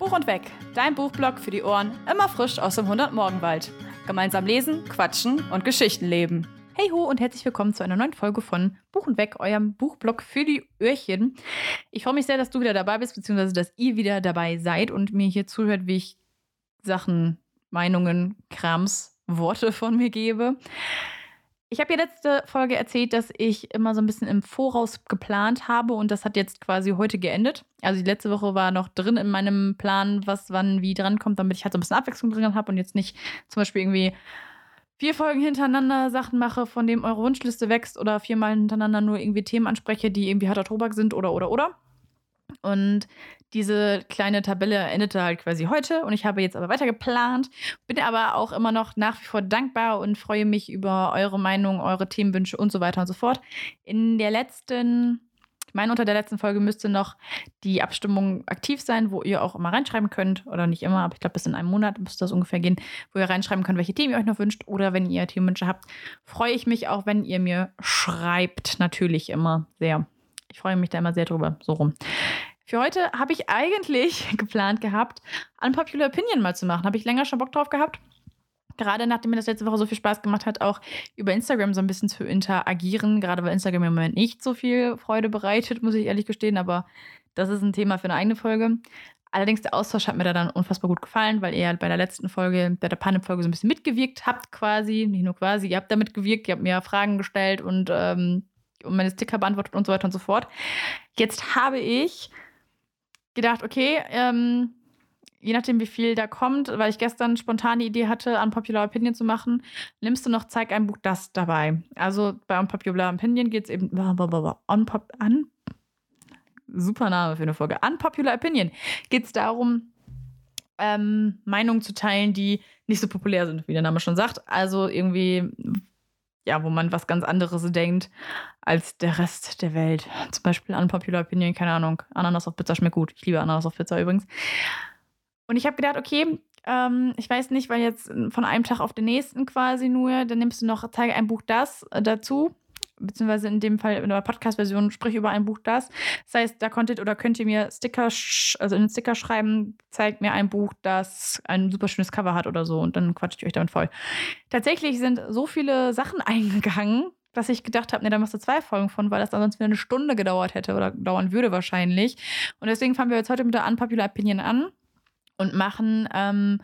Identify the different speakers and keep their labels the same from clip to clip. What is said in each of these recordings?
Speaker 1: Buch und Weg, dein Buchblog für die Ohren, immer frisch aus dem 100-Morgenwald. Gemeinsam lesen, quatschen und Geschichten leben. Hey ho und herzlich willkommen zu einer neuen Folge von Buch und Weg, eurem Buchblog für die Öhrchen. Ich freue mich sehr, dass du wieder dabei bist, beziehungsweise dass ihr wieder dabei seid und mir hier zuhört, wie ich Sachen, Meinungen, Krams, Worte von mir gebe. Ich habe ja letzte Folge erzählt, dass ich immer so ein bisschen im Voraus geplant habe und das hat jetzt quasi heute geendet. Also die letzte Woche war noch drin in meinem Plan, was wann wie drankommt, damit ich halt so ein bisschen Abwechslung drin habe und jetzt nicht zum Beispiel irgendwie vier Folgen hintereinander Sachen mache, von dem eure Wunschliste wächst oder viermal hintereinander nur irgendwie Themen anspreche, die irgendwie harter Tobak sind oder oder oder. Und diese kleine Tabelle endete halt quasi heute und ich habe jetzt aber weiter geplant, bin aber auch immer noch nach wie vor dankbar und freue mich über eure Meinung, eure Themenwünsche und so weiter und so fort. In der letzten, ich meine, unter der letzten Folge müsste noch die Abstimmung aktiv sein, wo ihr auch immer reinschreiben könnt, oder nicht immer, aber ich glaube, bis in einem Monat müsste das ungefähr gehen, wo ihr reinschreiben könnt, welche Themen ihr euch noch wünscht oder wenn ihr Themenwünsche habt, freue ich mich auch, wenn ihr mir schreibt, natürlich immer sehr. Ich freue mich da immer sehr drüber, so rum. Für heute habe ich eigentlich geplant gehabt, Unpopular Opinion mal zu machen. Habe ich länger schon Bock drauf gehabt. Gerade nachdem mir das letzte Woche so viel Spaß gemacht hat, auch über Instagram so ein bisschen zu interagieren. Gerade weil Instagram im Moment nicht so viel Freude bereitet, muss ich ehrlich gestehen. Aber das ist ein Thema für eine eigene Folge. Allerdings der Austausch hat mir da dann unfassbar gut gefallen, weil ihr halt bei der letzten Folge, bei der Panne-Folge so ein bisschen mitgewirkt habt quasi. Nicht nur quasi, ihr habt da mitgewirkt, ihr habt mir Fragen gestellt und, ähm, und meine Sticker beantwortet und so weiter und so fort. Jetzt habe ich gedacht, okay, ähm, je nachdem, wie viel da kommt, weil ich gestern spontan die Idee hatte, Unpopular Opinion zu machen, nimmst du noch Zeig ein Buch das dabei. Also bei Unpopular Opinion geht es eben unpop, un, super Name für eine Folge. Unpopular Opinion geht es darum, ähm, Meinungen zu teilen, die nicht so populär sind, wie der Name schon sagt. Also irgendwie ja, wo man was ganz anderes denkt als der Rest der Welt. Zum Beispiel Unpopular Opinion, keine Ahnung. Ananas auf Pizza schmeckt gut. Ich liebe Ananas auf Pizza übrigens. Und ich habe gedacht, okay, ähm, ich weiß nicht, weil jetzt von einem Tag auf den nächsten quasi nur, dann nimmst du noch, zeige ein Buch das äh, dazu beziehungsweise in dem Fall in der Podcast-Version, sprich über ein Buch das. Das heißt, da konntet oder könnt ihr mir Sticker, also in den Sticker schreiben, zeigt mir ein Buch, das ein super schönes Cover hat oder so und dann quatscht ich euch damit voll. Tatsächlich sind so viele Sachen eingegangen, dass ich gedacht habe, ne, da machst du zwei Folgen von, weil das dann sonst wieder eine Stunde gedauert hätte oder dauern würde wahrscheinlich. Und deswegen fangen wir jetzt heute mit der Unpopular Opinion an und machen ähm,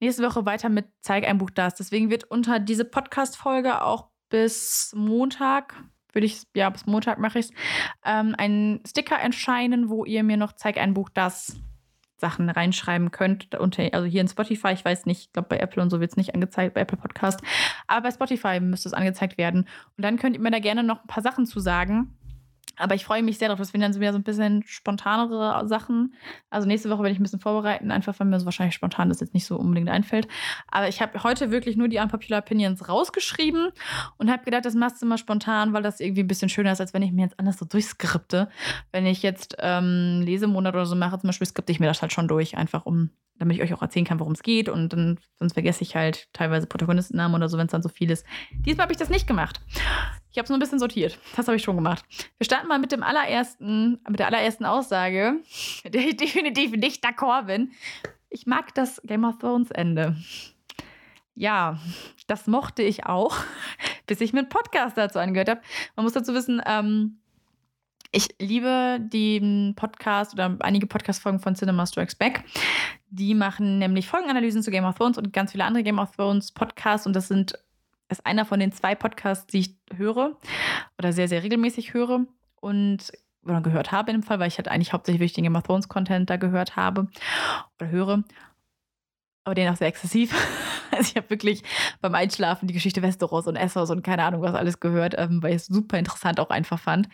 Speaker 1: nächste Woche weiter mit Zeig ein Buch das. Deswegen wird unter diese Podcast-Folge auch bis Montag, würde ich, ja, bis Montag mache ich es, ähm, einen Sticker erscheinen, wo ihr mir noch Zeig ein Buch das Sachen reinschreiben könnt. Unter, also hier in Spotify, ich weiß nicht, ich glaube bei Apple und so wird es nicht angezeigt, bei Apple Podcast. Aber bei Spotify müsste es angezeigt werden. Und dann könnt ihr mir da gerne noch ein paar Sachen zu sagen. Aber ich freue mich sehr darauf, dass wir dann wieder so ein bisschen spontanere Sachen. Also nächste Woche werde ich ein bisschen vorbereiten, einfach weil mir so wahrscheinlich spontan das jetzt nicht so unbedingt einfällt. Aber ich habe heute wirklich nur die Unpopular Opinions rausgeschrieben und habe gedacht, das machst du mal spontan, weil das irgendwie ein bisschen schöner ist, als wenn ich mir jetzt anders so durchskripte. Wenn ich jetzt ähm, Lesemonat oder so mache, zum Beispiel, skripte ich mir das halt schon durch, einfach um damit ich euch auch erzählen kann, worum es geht. Und dann, sonst vergesse ich halt teilweise Protagonistennamen oder so, wenn es dann so viel ist. Diesmal habe ich das nicht gemacht. Ich habe es nur ein bisschen sortiert. Das habe ich schon gemacht. Wir starten mal mit dem allerersten, mit der allerersten Aussage, mit der ich definitiv nicht d'accord bin. Ich mag das Game of Thrones Ende. Ja, das mochte ich auch, bis ich mit Podcast dazu angehört habe. Man muss dazu wissen, ähm, ich liebe den Podcast oder einige Podcast-Folgen von Cinema Strikes Back. Die machen nämlich Folgenanalysen zu Game of Thrones und ganz viele andere Game of Thrones Podcasts. Und das sind, ist einer von den zwei Podcasts, die ich höre oder sehr, sehr regelmäßig höre. Und oder gehört habe in dem Fall, weil ich halt eigentlich hauptsächlich den Game of Thrones Content da gehört habe oder höre aber den auch sehr exzessiv. Also ich habe wirklich beim Einschlafen die Geschichte Westeros und Essos und keine Ahnung was alles gehört, ähm, weil ich es super interessant auch einfach fand.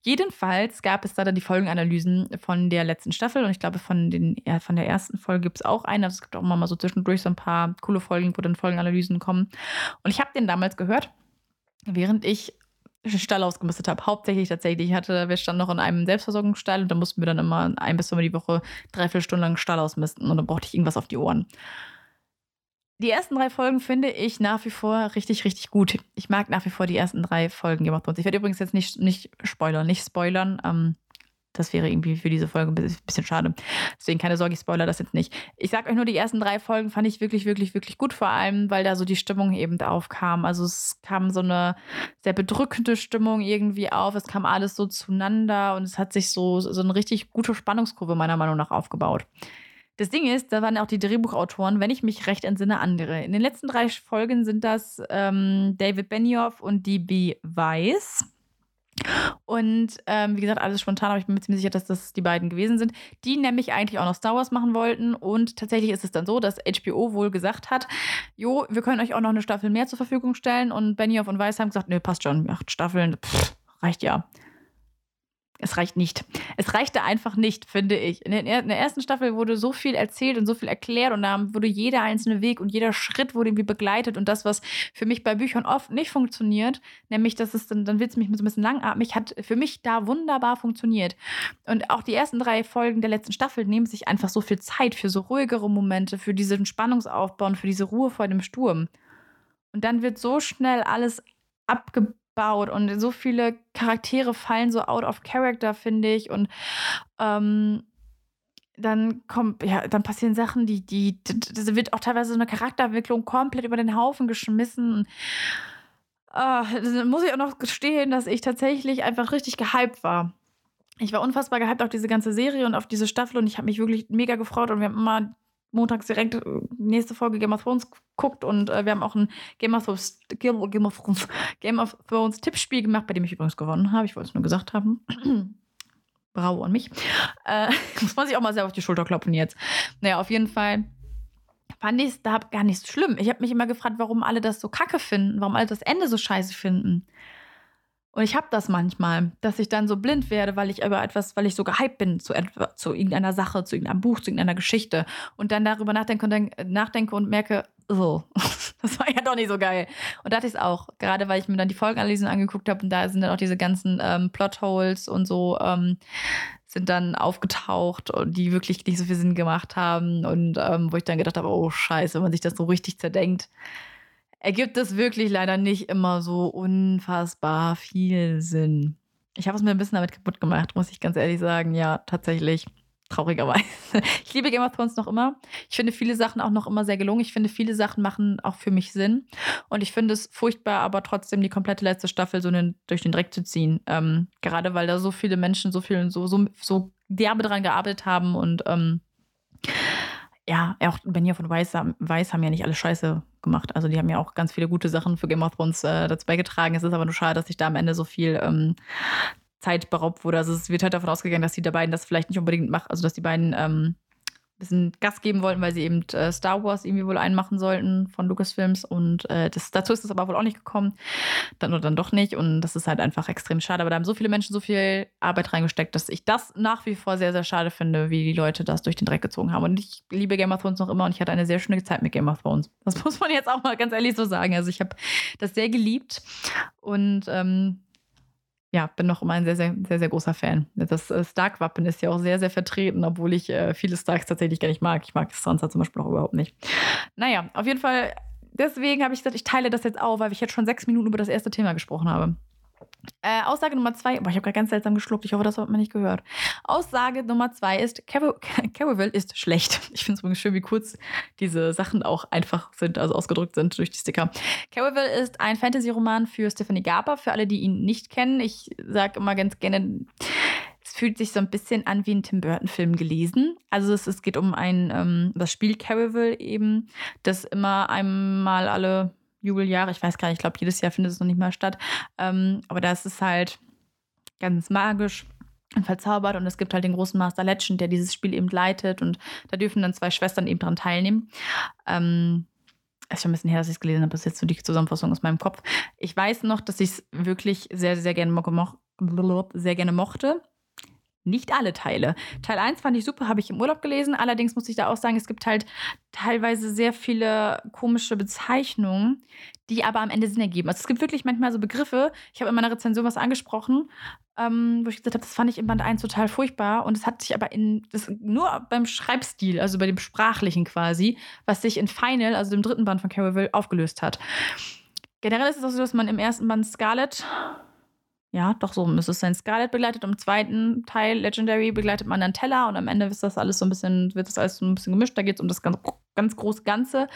Speaker 1: Jedenfalls gab es da dann die Folgenanalysen von der letzten Staffel und ich glaube von, den, ja, von der ersten Folge gibt es auch eine. Also es gibt auch immer mal so zwischendurch so ein paar coole Folgen, wo dann Folgenanalysen kommen. Und ich habe den damals gehört, während ich Stall ausgemistet habe. Hauptsächlich tatsächlich. Ich hatte, wir standen noch in einem Selbstversorgungsstall und da mussten wir dann immer ein bis zweimal die Woche dreiviertel Stunden lang Stall ausmisten und dann brauchte ich irgendwas auf die Ohren. Die ersten drei Folgen finde ich nach wie vor richtig, richtig gut. Ich mag nach wie vor die ersten drei Folgen gemacht. Ich werde übrigens jetzt nicht, nicht spoilern, nicht spoilern. Ähm, das wäre irgendwie für diese Folge ein bisschen schade. Deswegen keine Sorge, ich spoiler das jetzt nicht. Ich sag euch nur, die ersten drei Folgen fand ich wirklich, wirklich, wirklich gut, vor allem, weil da so die Stimmung eben aufkam. Also es kam so eine sehr bedrückende Stimmung irgendwie auf. Es kam alles so zueinander und es hat sich so, so eine richtig gute Spannungskurve meiner Meinung nach aufgebaut. Das Ding ist, da waren auch die Drehbuchautoren, wenn ich mich recht entsinne, andere. In den letzten drei Folgen sind das ähm, David Benioff und D.B. Weiss. Und ähm, wie gesagt, alles spontan, aber ich bin mir ziemlich sicher, dass das die beiden gewesen sind, die nämlich eigentlich auch noch Star Wars machen wollten. Und tatsächlich ist es dann so, dass HBO wohl gesagt hat, jo, wir können euch auch noch eine Staffel mehr zur Verfügung stellen. Und Benioff und Weiss haben gesagt, nö, passt schon, acht Staffeln, pff, reicht ja. Es reicht nicht. Es reichte einfach nicht, finde ich. In der, ersten Staffel wurde so viel erzählt und so viel erklärt und da wurde jeder einzelne Weg und jeder Schritt wurde irgendwie begleitet und das, was für mich bei Büchern oft nicht funktioniert, nämlich, dass es dann, dann wird es mich so ein bisschen langatmig, hat für mich da wunderbar funktioniert. Und auch die ersten drei Folgen der letzten Staffel nehmen sich einfach so viel Zeit für so ruhigere Momente, für diesen Spannungsaufbau und für diese Ruhe vor dem Sturm. Und dann wird so schnell alles abgebaut baut und so viele Charaktere fallen so out of character, finde ich. Und ähm, dann kommt, ja, dann passieren Sachen, die, die, das wird auch teilweise so eine Charakterentwicklung komplett über den Haufen geschmissen. Äh, muss ich auch noch gestehen, dass ich tatsächlich einfach richtig gehypt war. Ich war unfassbar gehypt auf diese ganze Serie und auf diese Staffel und ich habe mich wirklich mega gefreut und wir haben immer montags direkt äh, nächste Folge Game of Thrones guckt und äh, wir haben auch ein Game of, Thrones, Game, of Thrones, Game of Thrones Tippspiel gemacht, bei dem ich übrigens gewonnen habe. Ich wollte es nur gesagt haben. Bravo an mich. Äh, muss man sich auch mal selber auf die Schulter klopfen jetzt. Naja, auf jeden Fall fand ich es da gar nicht so schlimm. Ich habe mich immer gefragt, warum alle das so kacke finden, warum alle das Ende so scheiße finden. Und ich habe das manchmal, dass ich dann so blind werde, weil ich über etwas, weil ich so gehypt bin zu, etwa, zu irgendeiner Sache, zu irgendeinem Buch, zu irgendeiner Geschichte und dann darüber nachdenke und, dann, nachdenke und merke, oh, das war ja doch nicht so geil. Und da hatte ich es auch, gerade weil ich mir dann die Folgenanalysen angeguckt habe und da sind dann auch diese ganzen ähm, Plotholes und so ähm, sind dann aufgetaucht die wirklich nicht so viel Sinn gemacht haben und ähm, wo ich dann gedacht habe, oh scheiße, wenn man sich das so richtig zerdenkt, ergibt es wirklich leider nicht immer so unfassbar viel Sinn. Ich habe es mir ein bisschen damit kaputt gemacht, muss ich ganz ehrlich sagen. Ja, tatsächlich. Traurigerweise. Ich liebe Game of Thrones noch immer. Ich finde viele Sachen auch noch immer sehr gelungen. Ich finde, viele Sachen machen auch für mich Sinn. Und ich finde es furchtbar, aber trotzdem die komplette letzte Staffel so den, durch den Dreck zu ziehen. Ähm, gerade weil da so viele Menschen so viel so, so, so derbe dran gearbeitet haben und ähm, ja, auch Benioff und Weiss, Weiss haben ja nicht alle Scheiße gemacht. Also die haben ja auch ganz viele gute Sachen für Game of Thrones äh, dazu beigetragen. Es ist aber nur schade, dass sich da am Ende so viel ähm, Zeit beraubt wurde. Also es wird halt davon ausgegangen, dass die beiden das vielleicht nicht unbedingt machen, also dass die beiden ähm, bisschen Gas geben wollten, weil sie eben äh, Star Wars irgendwie wohl einmachen sollten von Lucasfilms. Und äh, das, dazu ist es aber wohl auch nicht gekommen. Dann oder dann doch nicht. Und das ist halt einfach extrem schade. Aber da haben so viele Menschen so viel Arbeit reingesteckt, dass ich das nach wie vor sehr, sehr schade finde, wie die Leute das durch den Dreck gezogen haben. Und ich liebe Game of Thrones noch immer und ich hatte eine sehr schöne Zeit mit Game of Thrones. Das muss man jetzt auch mal ganz ehrlich so sagen. Also ich habe das sehr geliebt. Und ähm, ja, bin noch immer ein sehr, sehr, sehr, sehr großer Fan. Das äh, Stark-Wappen ist ja auch sehr, sehr vertreten, obwohl ich äh, viele Starks tatsächlich gar nicht mag. Ich mag Sansa zum Beispiel auch überhaupt nicht. Naja, auf jeden Fall, deswegen habe ich gesagt, ich teile das jetzt auf, weil ich jetzt schon sechs Minuten über das erste Thema gesprochen habe. Äh, Aussage Nummer zwei, boah, ich habe gerade ganz seltsam geschluckt, ich hoffe, das hat man nicht gehört. Aussage Nummer zwei ist, Caraville ist schlecht. Ich finde es übrigens schön, wie kurz diese Sachen auch einfach sind, also ausgedrückt sind durch die Sticker. Caraville ist ein Fantasy-Roman für Stephanie Garber, für alle, die ihn nicht kennen. Ich sage immer ganz gerne, es fühlt sich so ein bisschen an wie ein Tim Burton-Film gelesen. Also es, es geht um ein, ähm, das Spiel Caraville eben, das immer einmal alle Jubeljahre, ich weiß gar nicht, ich glaube, jedes Jahr findet es noch nicht mal statt. Ähm, aber da ist es halt ganz magisch und verzaubert und es gibt halt den großen Master Legend, der dieses Spiel eben leitet und da dürfen dann zwei Schwestern eben dran teilnehmen. Ähm, ist schon ein bisschen her, dass ich es gelesen habe, das ist jetzt so die Zusammenfassung aus meinem Kopf. Ich weiß noch, dass ich es wirklich sehr, sehr gerne, sehr gerne mochte nicht alle Teile. Teil 1 fand ich super, habe ich im Urlaub gelesen. Allerdings muss ich da auch sagen, es gibt halt teilweise sehr viele komische Bezeichnungen, die aber am Ende Sinn ergeben. Also es gibt wirklich manchmal so Begriffe. Ich habe in meiner Rezension was angesprochen, ähm, wo ich gesagt habe, das fand ich im Band 1 total furchtbar. Und es hat sich aber in das, nur beim Schreibstil, also bei dem Sprachlichen quasi, was sich in Final, also dem dritten Band von Carol aufgelöst hat. Generell ist es auch so, dass man im ersten Band Scarlet ja, doch so müsste es sein. Scarlet begleitet im zweiten Teil Legendary begleitet man dann Teller und am Ende ist das alles so ein bisschen, wird das alles so ein bisschen gemischt. Da geht es um das ganz, ganz große Ganze.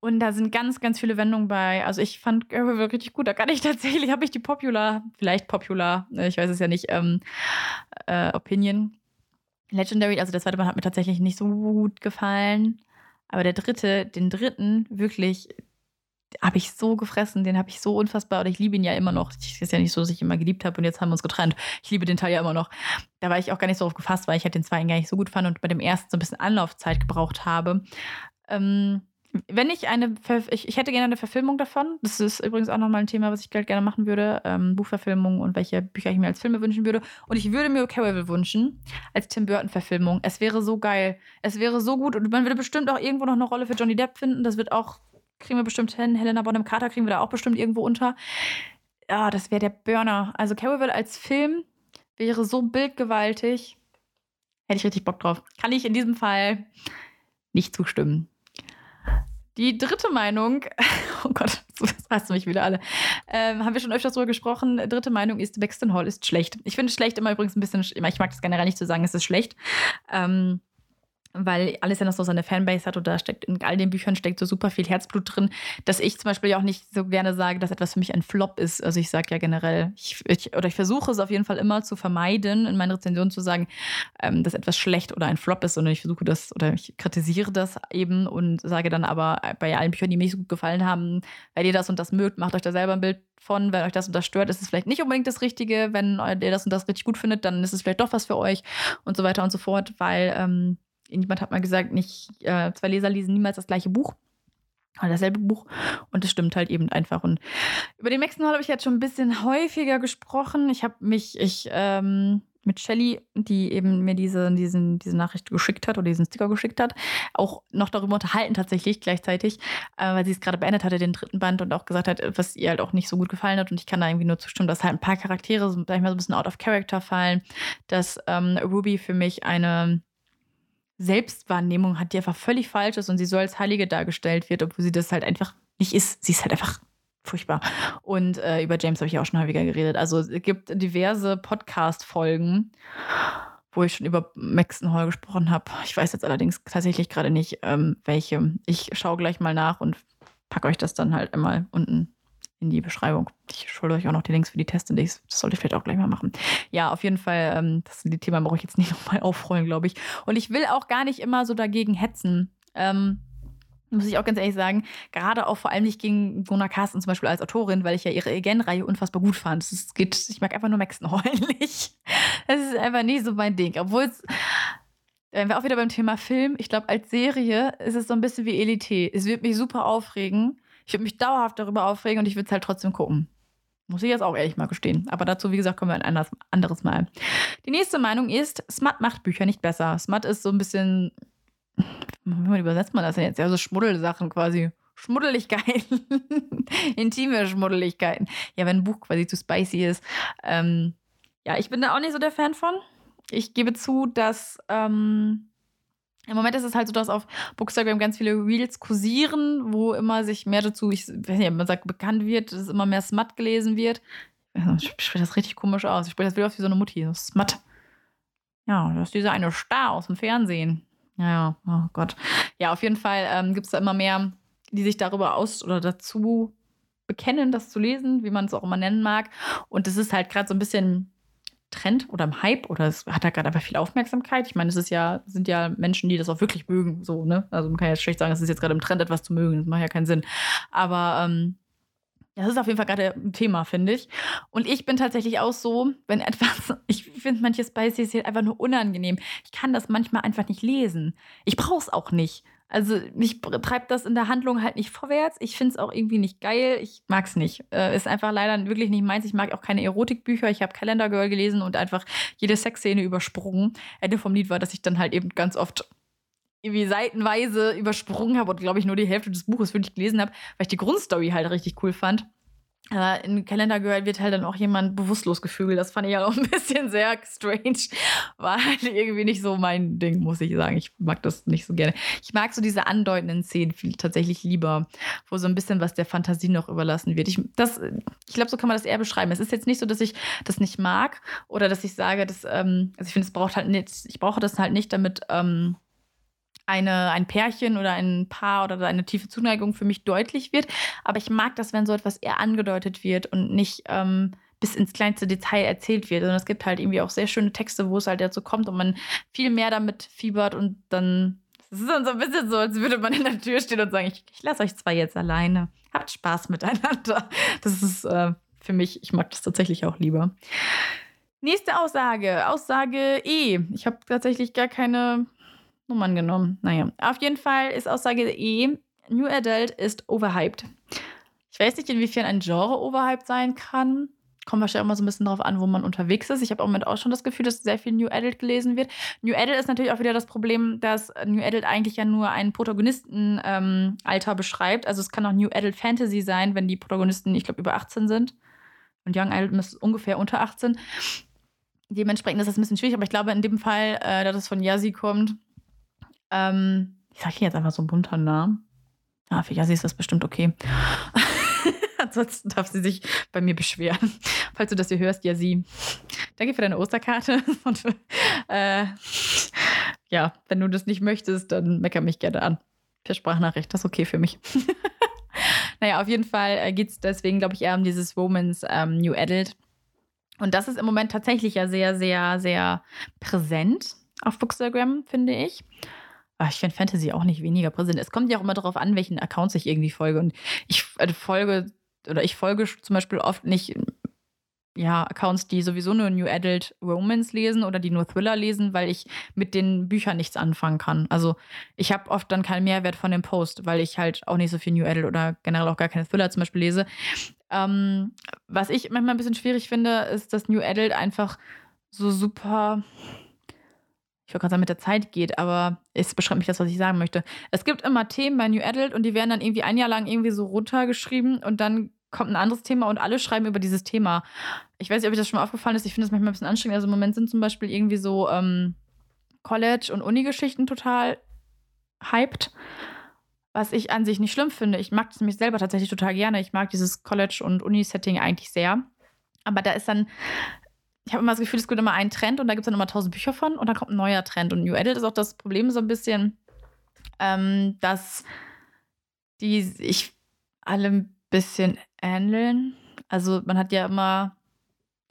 Speaker 1: Und da sind ganz, ganz viele Wendungen bei. Also ich fand Girl richtig gut. Da kann ich tatsächlich, habe ich die Popular, vielleicht Popular, ich weiß es ja nicht, ähm, äh, Opinion. Legendary, also der zweite Band hat mir tatsächlich nicht so gut gefallen. Aber der dritte, den dritten, wirklich, habe ich so gefressen, den habe ich so unfassbar, oder ich liebe ihn ja immer noch. Es ist ja nicht so, dass ich immer geliebt habe und jetzt haben wir uns getrennt. Ich liebe den Teil ja immer noch. Da war ich auch gar nicht so drauf gefasst, weil ich halt den zweiten gar nicht so gut fand und bei dem ersten so ein bisschen Anlaufzeit gebraucht habe. Ähm, wenn ich eine, ich, ich hätte gerne eine Verfilmung davon. Das ist übrigens auch nochmal ein Thema, was ich gerne machen würde. Ähm, Buchverfilmung und welche Bücher ich mir als Filme wünschen würde. Und ich würde mir Carol wünschen als Tim Burton-Verfilmung. Es wäre so geil. Es wäre so gut. Und man würde bestimmt auch irgendwo noch eine Rolle für Johnny Depp finden. Das wird auch kriegen wir bestimmt hin. Helena Bonham Carter kriegen wir da auch bestimmt irgendwo unter. Ja, das wäre der Burner. Also Carol als Film wäre so bildgewaltig. Hätte ich richtig Bock drauf. Kann ich in diesem Fall nicht zustimmen. Die dritte Meinung, oh Gott, das hast du mich wieder alle, ähm, haben wir schon öfters drüber gesprochen. Dritte Meinung ist, Baxton Hall ist schlecht. Ich finde schlecht immer übrigens ein bisschen, ich mag das generell nicht zu sagen, es ist schlecht. Ähm, weil alles noch so seine Fanbase hat da steckt in all den Büchern steckt so super viel Herzblut drin, dass ich zum Beispiel auch nicht so gerne sage, dass etwas für mich ein Flop ist. Also ich sage ja generell, ich, ich, oder ich versuche es auf jeden Fall immer zu vermeiden, in meinen Rezensionen zu sagen, ähm, dass etwas schlecht oder ein Flop ist, sondern ich versuche das oder ich kritisiere das eben und sage dann aber bei allen Büchern, die mir nicht so gut gefallen haben, wenn ihr das und das mögt, macht euch da selber ein Bild von, wenn euch das und das stört, ist es vielleicht nicht unbedingt das Richtige, wenn ihr das und das richtig gut findet, dann ist es vielleicht doch was für euch und so weiter und so fort, weil ähm, Jemand hat mal gesagt, nicht, äh, zwei Leser lesen niemals das gleiche Buch. Oder dasselbe Buch. Und das stimmt halt eben einfach. Und über den Maxton Hall habe ich jetzt schon ein bisschen häufiger gesprochen. Ich habe mich, ich, ähm, mit Shelly, die eben mir diese, diesen, diese Nachricht geschickt hat oder diesen Sticker geschickt hat, auch noch darüber unterhalten tatsächlich gleichzeitig, äh, weil sie es gerade beendet hatte, den dritten Band und auch gesagt hat, was ihr halt auch nicht so gut gefallen hat und ich kann da irgendwie nur zustimmen, dass halt ein paar Charaktere, sag ich mal, so ein bisschen out of character fallen, dass ähm, Ruby für mich eine Selbstwahrnehmung hat, die einfach völlig falsch ist und sie so als Heilige dargestellt wird, obwohl sie das halt einfach nicht ist. Sie ist halt einfach furchtbar. Und äh, über James habe ich auch schon häufiger geredet. Also es gibt diverse Podcast-Folgen, wo ich schon über Maxton Hall gesprochen habe. Ich weiß jetzt allerdings tatsächlich gerade nicht, ähm, welche. Ich schaue gleich mal nach und packe euch das dann halt einmal unten in die Beschreibung. Ich schulde euch auch noch die Links für die Tests. Das sollte ich vielleicht auch gleich mal machen. Ja, auf jeden Fall, ähm, das die Thema brauche ich jetzt nicht nochmal aufrollen, glaube ich. Und ich will auch gar nicht immer so dagegen hetzen. Ähm, muss ich auch ganz ehrlich sagen, gerade auch vor allem nicht gegen Mona Carsten zum Beispiel als Autorin, weil ich ja ihre Again-Reihe unfassbar gut fand. Es geht, ich mag einfach nur Hall nicht. Das ist einfach nicht so mein Ding. Obwohl es, wenn wir auch wieder beim Thema Film, ich glaube, als Serie ist es so ein bisschen wie Elite. Es wird mich super aufregen. Ich würde mich dauerhaft darüber aufregen und ich würde es halt trotzdem gucken. Muss ich jetzt auch ehrlich mal gestehen. Aber dazu, wie gesagt, kommen wir ein anderes Mal. Die nächste Meinung ist, Smut macht Bücher nicht besser. Smut ist so ein bisschen, wie übersetzt man das denn jetzt? Ja, so Schmuddelsachen quasi. Schmuddeligkeiten. Intime Schmuddeligkeiten. Ja, wenn ein Buch quasi zu spicy ist. Ähm, ja, ich bin da auch nicht so der Fan von. Ich gebe zu, dass ähm, im Moment ist es halt so, dass auf Bookstagram ganz viele Reels kursieren, wo immer sich mehr dazu, ich weiß nicht, man sagt, bekannt wird, dass immer mehr Smut gelesen wird. Ich spreche das richtig komisch aus. Ich spreche das wieder aus wie so eine Mutti. Smut. Ja, das ist dieser eine Star aus dem Fernsehen. Ja, oh Gott. Ja, auf jeden Fall ähm, gibt es da immer mehr, die sich darüber aus oder dazu bekennen, das zu lesen, wie man es auch immer nennen mag. Und das ist halt gerade so ein bisschen Trend oder im Hype oder es hat da gerade einfach viel Aufmerksamkeit. Ich meine, es ist ja, sind ja Menschen, die das auch wirklich mögen, so, ne? Also man kann ja schlecht sagen, es ist jetzt gerade im Trend, etwas zu mögen. Das macht ja keinen Sinn. Aber ähm, das ist auf jeden Fall gerade ein Thema, finde ich. Und ich bin tatsächlich auch so, wenn etwas, ich finde manche Spices hier einfach nur unangenehm. Ich kann das manchmal einfach nicht lesen. Ich brauche es auch nicht. Also mich treibt das in der Handlung halt nicht vorwärts. Ich finde es auch irgendwie nicht geil. Ich mag es nicht. Äh, ist einfach leider wirklich nicht meins. Ich mag auch keine Erotikbücher. Ich habe Calendar Girl gelesen und einfach jede Sexszene übersprungen. Ende vom Lied war, dass ich dann halt eben ganz oft irgendwie seitenweise übersprungen habe und glaube ich nur die Hälfte des Buches wirklich gelesen habe, weil ich die Grundstory halt richtig cool fand. Äh, in den Kalender gehört, wird halt dann auch jemand bewusstlos gefügelt. Das fand ich ja auch ein bisschen sehr strange. War halt irgendwie nicht so mein Ding, muss ich sagen. Ich mag das nicht so gerne. Ich mag so diese andeutenden Szenen viel, tatsächlich lieber, wo so ein bisschen was der Fantasie noch überlassen wird. Ich, ich glaube, so kann man das eher beschreiben. Es ist jetzt nicht so, dass ich das nicht mag oder dass ich sage, dass, ähm, also ich finde, es braucht halt nicht, ich brauche das halt nicht, damit. Ähm, eine, ein Pärchen oder ein Paar oder eine tiefe Zuneigung für mich deutlich wird. Aber ich mag das, wenn so etwas eher angedeutet wird und nicht ähm, bis ins kleinste Detail erzählt wird. Und es gibt halt irgendwie auch sehr schöne Texte, wo es halt dazu kommt und man viel mehr damit fiebert und dann. Es ist dann so ein bisschen so, als würde man in der Tür stehen und sagen, ich, ich lasse euch zwei jetzt alleine. Habt Spaß miteinander. Das ist äh, für mich, ich mag das tatsächlich auch lieber. Nächste Aussage. Aussage E. Ich habe tatsächlich gar keine Nummern genommen. Naja, auf jeden Fall ist Aussage E, New Adult ist overhyped. Ich weiß nicht, inwiefern ein Genre overhyped sein kann. Kommt wahrscheinlich mal so ein bisschen darauf an, wo man unterwegs ist. Ich habe im Moment auch schon das Gefühl, dass sehr viel New Adult gelesen wird. New Adult ist natürlich auch wieder das Problem, dass New Adult eigentlich ja nur ein Protagonistenalter ähm, beschreibt. Also es kann auch New Adult Fantasy sein, wenn die Protagonisten, ich glaube, über 18 sind. Und Young Adult ist ungefähr unter 18. Dementsprechend ist das ein bisschen schwierig, aber ich glaube in dem Fall, äh, da das von Yasi kommt, ähm, ich sage jetzt einfach so einen bunter Namen. Ah, für Jassi ist das bestimmt okay. Ansonsten darf sie sich bei mir beschweren. Falls du das hier hörst, Jassi. Danke für deine Osterkarte. Und äh, ja, wenn du das nicht möchtest, dann mecker mich gerne an. Per Sprachnachricht, das ist okay für mich. naja, auf jeden Fall äh, geht es deswegen, glaube ich, eher um dieses Romans ähm, New Adult. Und das ist im Moment tatsächlich ja sehr, sehr, sehr präsent auf Bookstagram, finde ich. Aber ich finde Fantasy auch nicht weniger präsent. Es kommt ja auch immer darauf an, welchen Accounts ich irgendwie folge. Und ich also folge, oder ich folge zum Beispiel oft nicht ja, Accounts, die sowieso nur New Adult Romance lesen oder die nur Thriller lesen, weil ich mit den Büchern nichts anfangen kann. Also ich habe oft dann keinen Mehrwert von dem Post, weil ich halt auch nicht so viel New Adult oder generell auch gar keine Thriller zum Beispiel lese. Ähm, was ich manchmal ein bisschen schwierig finde, ist, dass New Adult einfach so super ich wollte gerade sagen, mit der Zeit geht, aber es beschreibt mich das, was ich sagen möchte. Es gibt immer Themen bei New Adult und die werden dann irgendwie ein Jahr lang irgendwie so runtergeschrieben und dann kommt ein anderes Thema und alle schreiben über dieses Thema. Ich weiß nicht, ob euch das schon mal aufgefallen ist. Ich finde das manchmal ein bisschen anstrengend. Also im Moment sind zum Beispiel irgendwie so ähm, College- und Uni-Geschichten total hyped. Was ich an sich nicht schlimm finde. Ich mag das nämlich selber tatsächlich total gerne. Ich mag dieses College- und Uni-Setting eigentlich sehr. Aber da ist dann ich habe immer das Gefühl, es gibt immer einen Trend und da gibt es dann immer tausend Bücher von und dann kommt ein neuer Trend. Und New Adult ist auch das Problem so ein bisschen, ähm, dass die sich alle ein bisschen ähneln. Also man hat ja immer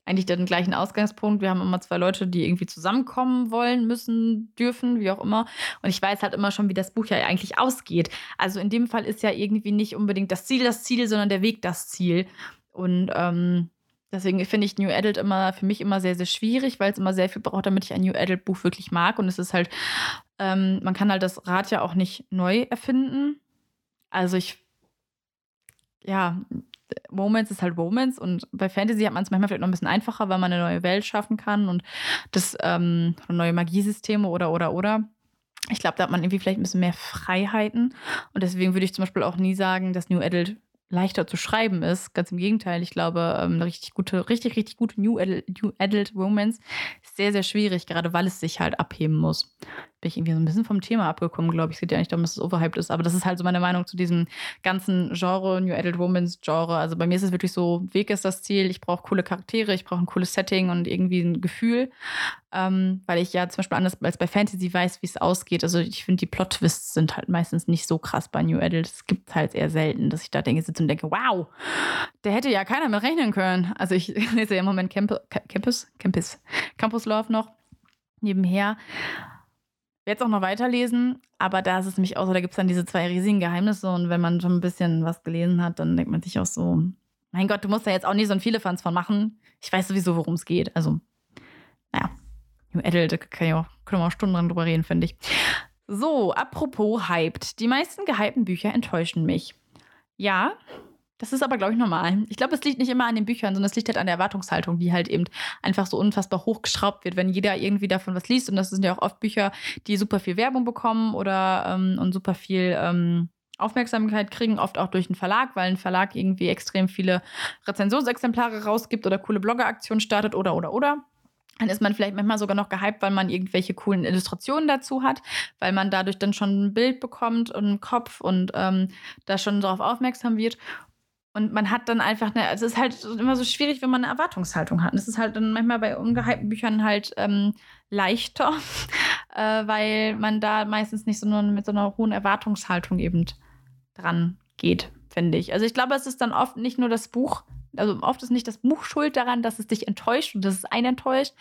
Speaker 1: eigentlich den gleichen Ausgangspunkt. Wir haben immer zwei Leute, die irgendwie zusammenkommen wollen, müssen, dürfen, wie auch immer. Und ich weiß halt immer schon, wie das Buch ja eigentlich ausgeht. Also in dem Fall ist ja irgendwie nicht unbedingt das Ziel das Ziel, sondern der Weg das Ziel. Und ähm, Deswegen finde ich New Adult immer für mich immer sehr, sehr schwierig, weil es immer sehr viel braucht, damit ich ein New Adult Buch wirklich mag. Und es ist halt, ähm, man kann halt das Rad ja auch nicht neu erfinden. Also ich, ja, Moments ist halt Moments und bei Fantasy hat man es manchmal vielleicht noch ein bisschen einfacher, weil man eine neue Welt schaffen kann und das ähm, neue Magiesysteme oder oder oder. Ich glaube, da hat man irgendwie vielleicht ein bisschen mehr Freiheiten und deswegen würde ich zum Beispiel auch nie sagen, dass New Adult leichter zu schreiben ist. Ganz im Gegenteil, ich glaube, ähm, eine richtig gute, richtig, richtig gute New Adult, New Adult Romance ist sehr, sehr schwierig, gerade weil es sich halt abheben muss bin ich irgendwie so ein bisschen vom Thema abgekommen, glaube ich. Es geht ja nicht darum, dass es overhyped ist, aber das ist halt so meine Meinung zu diesem ganzen Genre, New Adult Romance Genre. Also bei mir ist es wirklich so, Weg ist das Ziel, ich brauche coole Charaktere, ich brauche ein cooles Setting und irgendwie ein Gefühl, ähm, weil ich ja zum Beispiel anders als bei Fantasy weiß, wie es ausgeht. Also ich finde, die Plot-Twists sind halt meistens nicht so krass bei New Adult. Es gibt halt eher selten, dass ich da denke, sitze und denke, wow, der hätte ja keiner mit rechnen können. Also ich lese ja im Moment Camp Campus, Campus, Campus Love noch nebenher werde es auch noch weiterlesen, aber da ist es nämlich auch so, da gibt es dann diese zwei riesigen Geheimnisse und wenn man schon ein bisschen was gelesen hat, dann denkt man sich auch so, mein Gott, du musst da jetzt auch nicht so viele Fans von machen. Ich weiß sowieso, worum es geht. Also, naja, New Adult, da kann ich auch, können wir auch Stunden dran drüber reden, finde ich. So, apropos hyped. Die meisten gehypten Bücher enttäuschen mich. Ja, das ist aber, glaube ich, normal. Ich glaube, es liegt nicht immer an den Büchern, sondern es liegt halt an der Erwartungshaltung, die halt eben einfach so unfassbar hochgeschraubt wird, wenn jeder irgendwie davon was liest. Und das sind ja auch oft Bücher, die super viel Werbung bekommen oder ähm, und super viel ähm, Aufmerksamkeit kriegen, oft auch durch einen Verlag, weil ein Verlag irgendwie extrem viele Rezensionsexemplare rausgibt oder coole Bloggeraktionen startet oder oder oder. Dann ist man vielleicht manchmal sogar noch gehypt, weil man irgendwelche coolen Illustrationen dazu hat, weil man dadurch dann schon ein Bild bekommt und einen Kopf und ähm, da schon darauf aufmerksam wird. Und man hat dann einfach eine, also es ist halt immer so schwierig, wenn man eine Erwartungshaltung hat. Und es ist halt dann manchmal bei ungehypten Büchern halt ähm, leichter, äh, weil man da meistens nicht so nur mit so einer hohen Erwartungshaltung eben dran geht, finde ich. Also ich glaube, es ist dann oft nicht nur das Buch, also oft ist nicht das Buch schuld daran, dass es dich enttäuscht und dass es einen enttäuscht,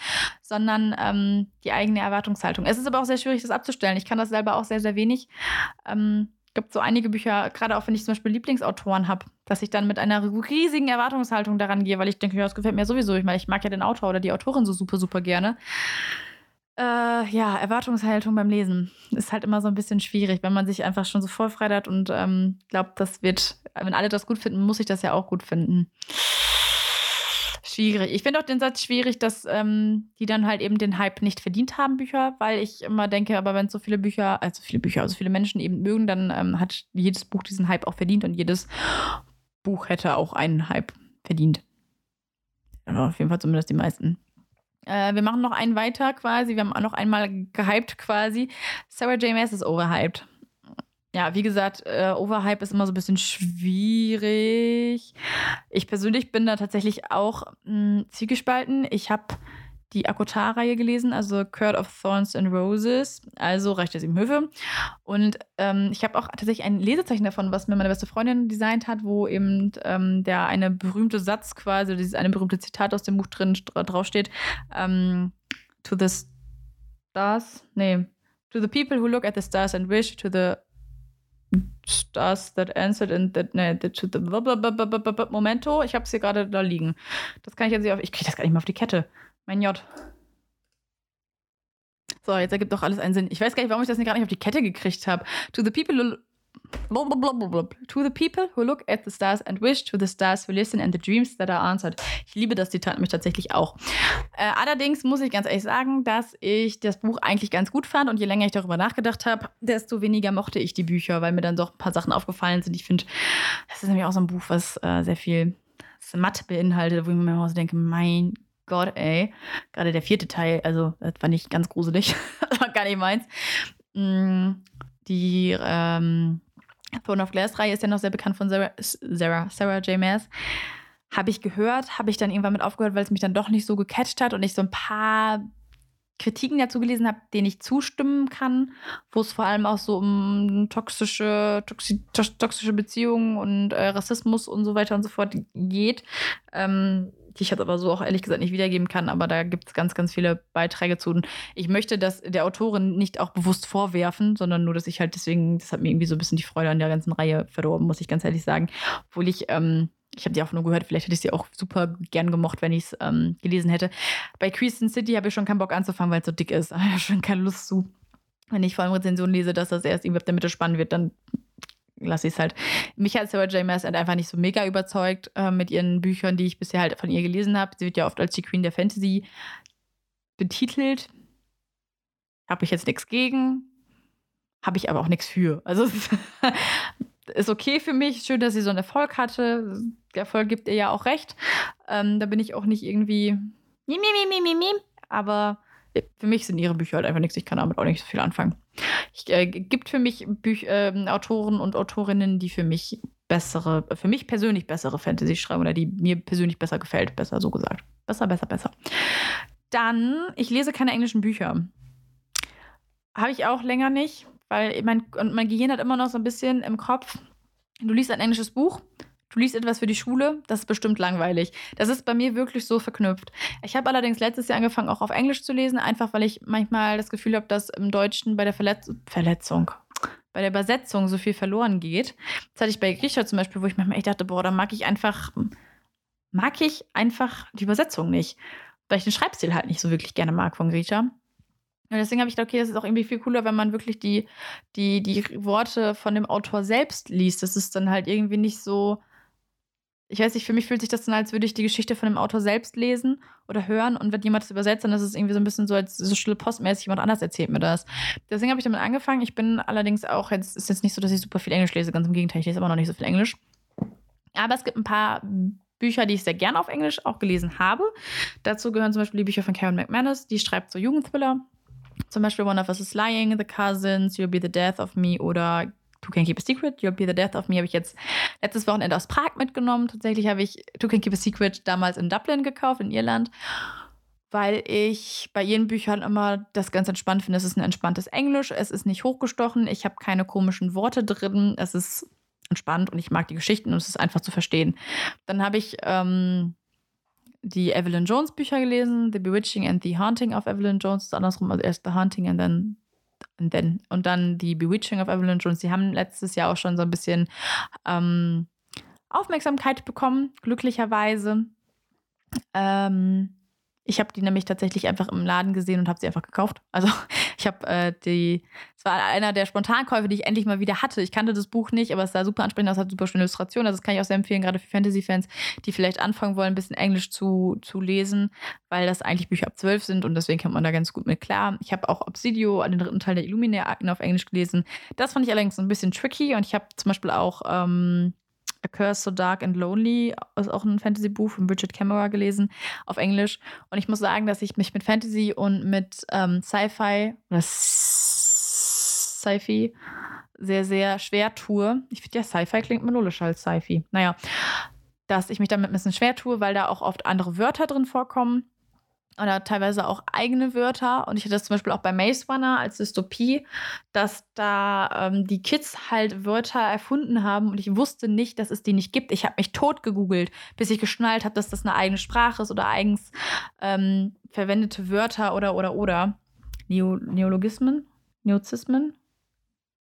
Speaker 1: sondern ähm, die eigene Erwartungshaltung. Es ist aber auch sehr schwierig, das abzustellen. Ich kann das selber auch sehr, sehr wenig. Ähm, gibt so einige Bücher, gerade auch wenn ich zum Beispiel Lieblingsautoren habe, dass ich dann mit einer riesigen Erwartungshaltung daran gehe, weil ich denke, ja, das gefällt mir sowieso. Ich meine, ich mag ja den Autor oder die Autorin so super, super gerne. Äh, ja, Erwartungshaltung beim Lesen ist halt immer so ein bisschen schwierig, wenn man sich einfach schon so vorfreut und ähm, glaubt, das wird, wenn alle das gut finden, muss ich das ja auch gut finden. Schwierig. Ich finde auch den Satz schwierig, dass ähm, die dann halt eben den Hype nicht verdient haben, Bücher, weil ich immer denke, aber wenn so viele Bücher, also viele Bücher, also viele Menschen eben mögen, dann ähm, hat jedes Buch diesen Hype auch verdient und jedes Buch hätte auch einen Hype verdient. Ja, auf jeden Fall zumindest die meisten. Äh, wir machen noch einen weiter quasi. Wir haben auch noch einmal gehypt quasi. Sarah J. Maas ist overhyped ja, wie gesagt, äh, Overhype ist immer so ein bisschen schwierig. Ich persönlich bin da tatsächlich auch mh, hm, zwiegespalten. Ich habe die Akotar-Reihe gelesen, also Court of Thorns and Roses, also Reich der Sieben Höfe. Und ähm, ich habe auch tatsächlich ein Lesezeichen davon, was mir meine beste Freundin designt hat, wo eben ähm, der eine berühmte Satz quasi, dieses eine berühmte Zitat aus dem Buch drin draufsteht. Ähm, to the stars, nee, to the people who look at the stars and wish, to the Stars that answered in that, ne, to the Momento. Ich habe es hier gerade da liegen. Das kann ich jetzt nicht auf. Ich kriege das gar nicht mehr auf die Kette. Mein J. So, jetzt ergibt doch alles einen Sinn. Ich weiß gar nicht, warum ich das gerade nicht auf die Kette gekriegt habe. To the people To the people who look at the stars and wish, to the stars who listen and the dreams that are answered. Ich liebe das Zitat nämlich tatsächlich auch. Äh, allerdings muss ich ganz ehrlich sagen, dass ich das Buch eigentlich ganz gut fand und je länger ich darüber nachgedacht habe, desto weniger mochte ich die Bücher, weil mir dann doch ein paar Sachen aufgefallen sind. Ich finde, das ist nämlich auch so ein Buch, was äh, sehr viel Matt beinhaltet, wo ich mir immer so denke, mein Gott, ey. Gerade der vierte Teil, also das war nicht ganz gruselig. das war gar nicht meins. Mm, die ähm, Throne of Glass-Reihe ist ja noch sehr bekannt von Sarah, Sarah, Sarah J. Maas. Habe ich gehört, habe ich dann irgendwann mit aufgehört, weil es mich dann doch nicht so gecatcht hat und ich so ein paar Kritiken dazu gelesen habe, denen ich zustimmen kann, wo es vor allem auch so um toxische, toxi toxische Beziehungen und äh, Rassismus und so weiter und so fort geht. Ähm, die ich jetzt aber so auch ehrlich gesagt nicht wiedergeben kann, aber da gibt es ganz, ganz viele Beiträge zu. Und ich möchte das der Autorin nicht auch bewusst vorwerfen, sondern nur, dass ich halt deswegen, das hat mir irgendwie so ein bisschen die Freude an der ganzen Reihe verdorben, muss ich ganz ehrlich sagen. Obwohl ich, ähm, ich habe die auch nur gehört, vielleicht hätte ich sie auch super gern gemocht, wenn ich es ähm, gelesen hätte. Bei Crescent City habe ich schon keinen Bock anzufangen, weil es so dick ist. Ich habe schon keine Lust zu. Wenn ich vor allem Rezensionen lese, dass das erst irgendwie ab der Mitte spannend wird, dann lasse ich es halt. Mich hat Sarah J. Maas halt einfach nicht so mega überzeugt äh, mit ihren Büchern, die ich bisher halt von ihr gelesen habe. Sie wird ja oft als die Queen der Fantasy betitelt. Habe ich jetzt nichts gegen. Habe ich aber auch nichts für. Also es ist okay für mich. Schön, dass sie so einen Erfolg hatte. Der Erfolg gibt ihr ja auch recht. Ähm, da bin ich auch nicht irgendwie. Aber für mich sind ihre Bücher halt einfach nichts. Ich kann damit auch nicht so viel anfangen. Es äh, gibt für mich Büch äh, Autoren und Autorinnen, die für mich bessere, für mich persönlich bessere Fantasy schreiben oder die mir persönlich besser gefällt. Besser so gesagt. Besser, besser, besser. Dann, ich lese keine englischen Bücher. Habe ich auch länger nicht, weil mein, mein Gehirn hat immer noch so ein bisschen im Kopf, du liest ein englisches Buch Du liest etwas für die Schule, das ist bestimmt langweilig. Das ist bei mir wirklich so verknüpft. Ich habe allerdings letztes Jahr angefangen, auch auf Englisch zu lesen, einfach weil ich manchmal das Gefühl habe, dass im Deutschen bei der Verletz Verletzung, bei der Übersetzung so viel verloren geht. Das hatte ich bei Griecher zum Beispiel, wo ich manchmal echt dachte, boah, da mag ich einfach, mag ich einfach die Übersetzung nicht. Weil ich den Schreibstil halt nicht so wirklich gerne mag von Griecher. Und deswegen habe ich gedacht, okay, das ist auch irgendwie viel cooler, wenn man wirklich die, die, die Worte von dem Autor selbst liest. Das ist dann halt irgendwie nicht so ich weiß nicht, für mich fühlt sich das dann, als würde ich die Geschichte von dem Autor selbst lesen oder hören und wenn jemand das übersetzt, dann ist es irgendwie so ein bisschen so, als so stille postmäßig, jemand anders erzählt mir das. Deswegen habe ich damit angefangen. Ich bin allerdings auch, jetzt ist jetzt nicht so, dass ich super viel Englisch lese, ganz im Gegenteil, ich lese aber noch nicht so viel Englisch. Aber es gibt ein paar Bücher, die ich sehr gerne auf Englisch auch gelesen habe. Dazu gehören zum Beispiel die Bücher von Karen McManus, die schreibt so Jugendthriller. Zum Beispiel One of Us is Lying, The Cousins, You'll Be the Death of Me oder Two Can Keep a Secret, You'll Be the Death of Me habe ich jetzt letztes Wochenende aus Prag mitgenommen. Tatsächlich habe ich Two Can Keep a Secret damals in Dublin gekauft, in Irland, weil ich bei ihren Büchern immer das ganz entspannt finde. Es ist ein entspanntes Englisch, es ist nicht hochgestochen, ich habe keine komischen Worte drin, es ist entspannt und ich mag die Geschichten und es ist einfach zu verstehen. Dann habe ich ähm, die Evelyn Jones Bücher gelesen, The Bewitching and the Haunting of Evelyn Jones, das ist andersrum, also erst The Haunting and then und dann, und dann die Bewitching of Evelyn Jones. Die haben letztes Jahr auch schon so ein bisschen ähm, Aufmerksamkeit bekommen, glücklicherweise. Ähm, ich habe die nämlich tatsächlich einfach im Laden gesehen und habe sie einfach gekauft. Also ich habe äh, die, es war einer der Spontankäufe, die ich endlich mal wieder hatte. Ich kannte das Buch nicht, aber es sah super ansprechend aus, hat super schöne Illustrationen. Also das kann ich auch sehr empfehlen, gerade für Fantasy-Fans, die vielleicht anfangen wollen, ein bisschen Englisch zu, zu lesen, weil das eigentlich Bücher ab zwölf sind und deswegen kommt man da ganz gut mit klar. Ich habe auch Obsidio, den dritten Teil der Illuminae-Akten auf Englisch gelesen. Das fand ich allerdings ein bisschen tricky und ich habe zum Beispiel auch ähm, A Curse So Dark and Lonely, ist auch ein Fantasy-Buch von Richard Camera gelesen, auf Englisch. Und ich muss sagen, dass ich mich mit Fantasy und mit ähm, Sci-Fi oder Sci-Fi sehr, sehr schwer tue. Ich finde ja, Sci-Fi klingt melolischer als Sci-Fi. Naja, dass ich mich damit ein bisschen schwer tue, weil da auch oft andere Wörter drin vorkommen oder teilweise auch eigene Wörter. Und ich hatte das zum Beispiel auch bei Maze Runner als Dystopie, dass da ähm, die Kids halt Wörter erfunden haben und ich wusste nicht, dass es die nicht gibt. Ich habe mich tot gegoogelt, bis ich geschnallt habe, dass das eine eigene Sprache ist oder eigens ähm, verwendete Wörter oder oder oder. Neo Neologismen? Neozismen?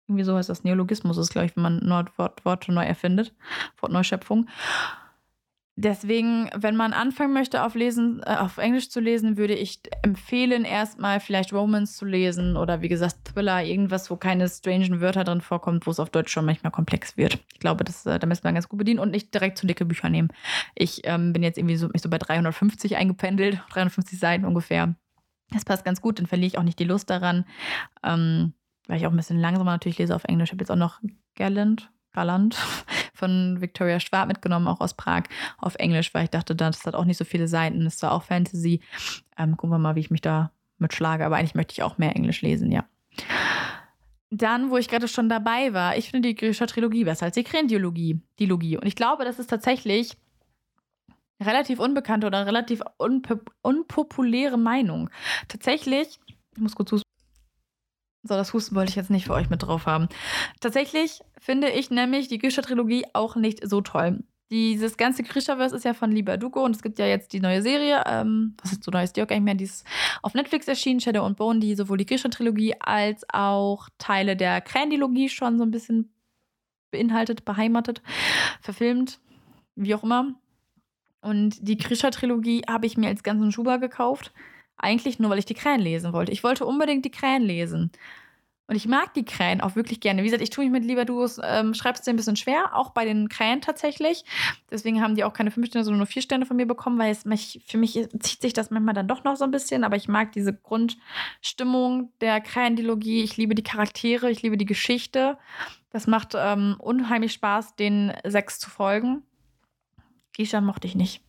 Speaker 1: Irgendwie so heißt das. Neologismus ist, glaube ich, wenn man Worte neu erfindet. Wortneuschöpfung. Deswegen, wenn man anfangen möchte, auf, lesen, äh, auf Englisch zu lesen, würde ich empfehlen, erstmal vielleicht Romans zu lesen oder wie gesagt Thriller, irgendwas, wo keine strangen Wörter drin vorkommt, wo es auf Deutsch schon manchmal komplex wird. Ich glaube, das, äh, da müssen wir ganz gut bedienen und nicht direkt zu dicke Bücher nehmen. Ich ähm, bin jetzt irgendwie so, mich so bei 350 eingependelt, 350 Seiten ungefähr. Das passt ganz gut, dann verliere ich auch nicht die Lust daran. Ähm, weil ich auch ein bisschen langsamer natürlich lese auf Englisch. Ich habe jetzt auch noch Gallant, Gallant von Victoria Schwab mitgenommen, auch aus Prag, auf Englisch, weil ich dachte, das hat auch nicht so viele Seiten, ist zwar auch Fantasy. Ähm, gucken wir mal, wie ich mich da mitschlage, aber eigentlich möchte ich auch mehr Englisch lesen, ja. Dann, wo ich gerade schon dabei war, ich finde die griechische Trilogie besser als die Krendiologie, die Logie. Und ich glaube, das ist tatsächlich relativ unbekannte oder relativ unpop unpopuläre Meinung. Tatsächlich, ich muss kurz so, das Husten wollte ich jetzt nicht für euch mit drauf haben. Tatsächlich finde ich nämlich die Grisha-Trilogie auch nicht so toll. Dieses ganze Grisha-Verse ist ja von Lieber Dugo und es gibt ja jetzt die neue Serie, ähm, was ist so neu ist die auch gar nicht mehr, die ist auf Netflix erschienen, Shadow and Bone, die sowohl die Grisha-Trilogie als auch Teile der Krandilogie schon so ein bisschen beinhaltet, beheimatet, verfilmt, wie auch immer. Und die Grisha-Trilogie habe ich mir als ganzen Schuber gekauft. Eigentlich nur, weil ich die Krähen lesen wollte. Ich wollte unbedingt die Krähen lesen. Und ich mag die Krähen auch wirklich gerne. Wie gesagt, ich tue mich mit Lieber Duos, ähm, schreibst ein bisschen schwer, auch bei den Krähen tatsächlich. Deswegen haben die auch keine fünf Sterne, sondern nur vier Sterne von mir bekommen, weil es mich, für mich zieht sich das manchmal dann doch noch so ein bisschen. Aber ich mag diese Grundstimmung der Krähendilogie. Ich liebe die Charaktere, ich liebe die Geschichte. Das macht ähm, unheimlich Spaß, den sechs zu folgen. Gisha mochte ich nicht.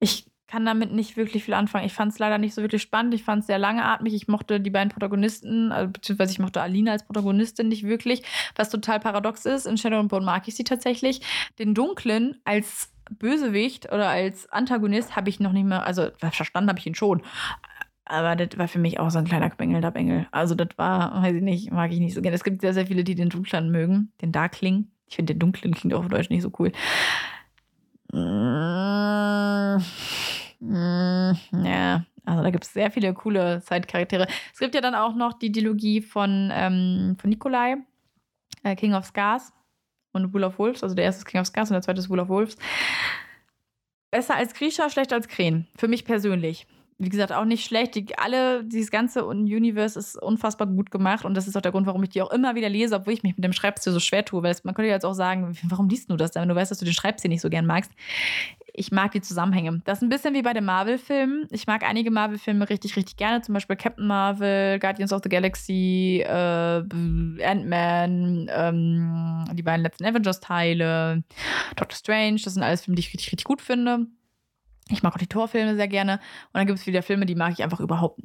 Speaker 1: Ich kann damit nicht wirklich viel anfangen. Ich fand es leider nicht so wirklich spannend. Ich fand es sehr langatmig. Ich mochte die beiden Protagonisten, also, beziehungsweise ich mochte Alina als Protagonistin nicht wirklich, was total paradox ist. In Shadow and Bone mag ich sie tatsächlich. Den Dunklen als Bösewicht oder als Antagonist habe ich noch nicht mehr, also verstanden habe ich ihn schon. Aber das war für mich auch so ein kleiner gebängelter Bengel. Also das war, weiß ich nicht, mag ich nicht so gerne. Es gibt sehr, sehr viele, die den Dunklen mögen, den Darkling. Ich finde den Dunklen klingt auf Deutsch nicht so cool. Mmh. Mm, ja, also da gibt es sehr viele coole Zeitcharaktere. Es gibt ja dann auch noch die Dilogie von, ähm, von Nikolai, äh, King of Scars und Wool of Wolves. Also der erste ist King of Scars und der zweite ist Wool of Wolves. Besser als Grisha, schlechter als Krähen. Für mich persönlich. Wie gesagt, auch nicht schlecht. Die, alle, dieses ganze Universe ist unfassbar gut gemacht und das ist auch der Grund, warum ich die auch immer wieder lese, obwohl ich mich mit dem Schreibstil so schwer tue. Weil es, man könnte jetzt auch sagen, warum liest du das denn, wenn du weißt, dass du den Schreibstil nicht so gern magst? Ich mag die Zusammenhänge. Das ist ein bisschen wie bei den Marvel-Filmen. Ich mag einige Marvel-Filme richtig, richtig gerne. Zum Beispiel Captain Marvel, Guardians of the Galaxy, äh, Ant-Man, ähm, die beiden letzten Avengers-Teile, Doctor Strange. Das sind alles Filme, die ich richtig, richtig gut finde. Ich mag auch die Torfilme sehr gerne. Und dann gibt es wieder Filme, die mag ich einfach überhaupt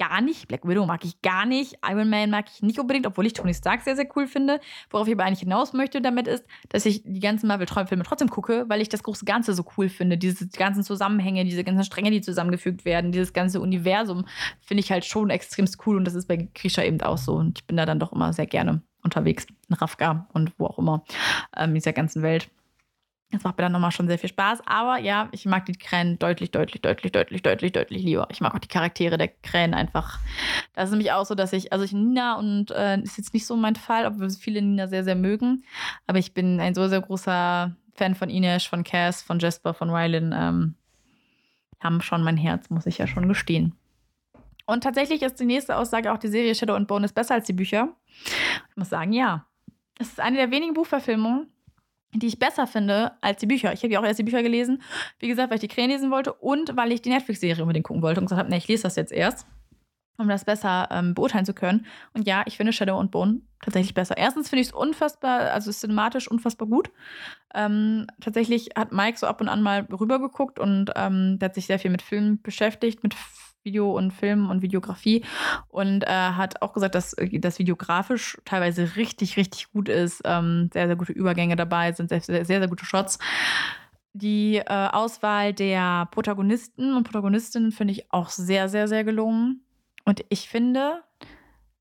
Speaker 1: gar nicht. Black Widow mag ich gar nicht. Iron Man mag ich nicht unbedingt, obwohl ich Tony Stark sehr, sehr cool finde. Worauf ich aber eigentlich hinaus möchte damit ist, dass ich die ganzen Marvel-Filme trotzdem gucke, weil ich das große Ganze so cool finde. Diese ganzen Zusammenhänge, diese ganzen Stränge, die zusammengefügt werden, dieses ganze Universum finde ich halt schon extremst cool. Und das ist bei Grisha eben auch so. Und ich bin da dann doch immer sehr gerne unterwegs. In Rafka und wo auch immer ähm, in dieser ganzen Welt. Das macht mir dann nochmal schon sehr viel Spaß. Aber ja, ich mag die Krähen deutlich, deutlich, deutlich, deutlich, deutlich, deutlich lieber. Ich mag auch die Charaktere der Krähen einfach. Das ist nämlich auch so, dass ich, also ich Nina und äh, ist jetzt nicht so mein Fall, obwohl viele Nina sehr, sehr mögen. Aber ich bin ein so sehr großer Fan von Ines, von Cass, von Jasper, von Rylan. Ähm, haben schon mein Herz, muss ich ja schon gestehen. Und tatsächlich ist die nächste Aussage auch, die Serie Shadow and Bone ist besser als die Bücher. Ich muss sagen, ja. Es ist eine der wenigen Buchverfilmungen, die ich besser finde als die Bücher. Ich habe ja auch erst die Bücher gelesen, wie gesagt, weil ich die Krähen lesen wollte und weil ich die Netflix-Serie unbedingt gucken wollte und gesagt habe, nee, ich lese das jetzt erst, um das besser ähm, beurteilen zu können. Und ja, ich finde Shadow und Bone tatsächlich besser. Erstens finde ich es unfassbar, also cinematisch unfassbar gut. Ähm, tatsächlich hat Mike so ab und an mal rübergeguckt und ähm, der hat sich sehr viel mit Filmen beschäftigt, mit Video und Film und Videografie und äh, hat auch gesagt, dass äh, das videografisch teilweise richtig, richtig gut ist. Ähm, sehr, sehr gute Übergänge dabei sind, sehr, sehr, sehr gute Shots. Die äh, Auswahl der Protagonisten und Protagonistinnen finde ich auch sehr, sehr, sehr gelungen. Und ich finde,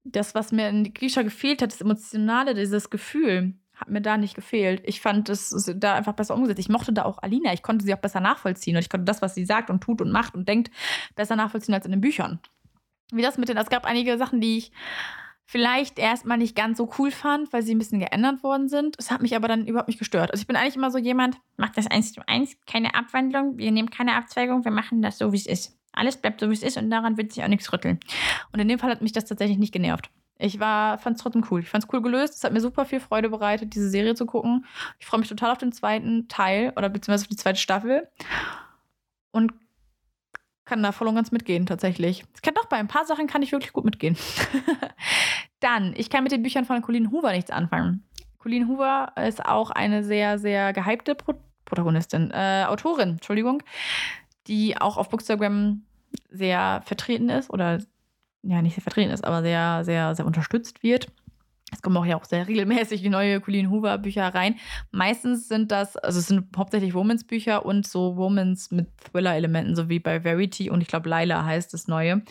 Speaker 1: das, was mir in Grisha gefehlt hat, das Emotionale, dieses Gefühl, hat mir da nicht gefehlt. Ich fand es da einfach besser umgesetzt. Ich mochte da auch Alina. Ich konnte sie auch besser nachvollziehen und ich konnte das, was sie sagt und tut und macht und denkt, besser nachvollziehen als in den Büchern. Wie das mit den, es gab einige Sachen, die ich vielleicht erstmal nicht ganz so cool fand, weil sie ein bisschen geändert worden sind. Es hat mich aber dann überhaupt nicht gestört. Also ich bin eigentlich immer so jemand, macht das eins zu eins, keine Abwandlung, wir nehmen keine Abzweigung, wir machen das so, wie es ist. Alles bleibt so, wie es ist und daran wird sich auch nichts rütteln. Und in dem Fall hat mich das tatsächlich nicht genervt. Ich fand es trotzdem cool. Ich fand es cool gelöst. Es hat mir super viel Freude bereitet, diese Serie zu gucken. Ich freue mich total auf den zweiten Teil oder beziehungsweise auf die zweite Staffel. Und kann da voll und ganz mitgehen, tatsächlich. Ich kann doch bei ein paar Sachen kann ich wirklich gut mitgehen. Dann, ich kann mit den Büchern von Colleen Hoover nichts anfangen. Colleen Hoover ist auch eine sehr, sehr gehypte Pro Protagonistin, äh, Autorin, Entschuldigung, die auch auf Bookstagram sehr vertreten ist oder ja, nicht sehr vertreten ist, aber sehr, sehr, sehr unterstützt wird. Es kommen auch ja auch sehr regelmäßig neue Colleen Hoover Bücher rein. Meistens sind das, also es sind hauptsächlich Womans Bücher und so Womans mit Thriller-Elementen, so wie bei Verity und ich glaube Lila heißt das neue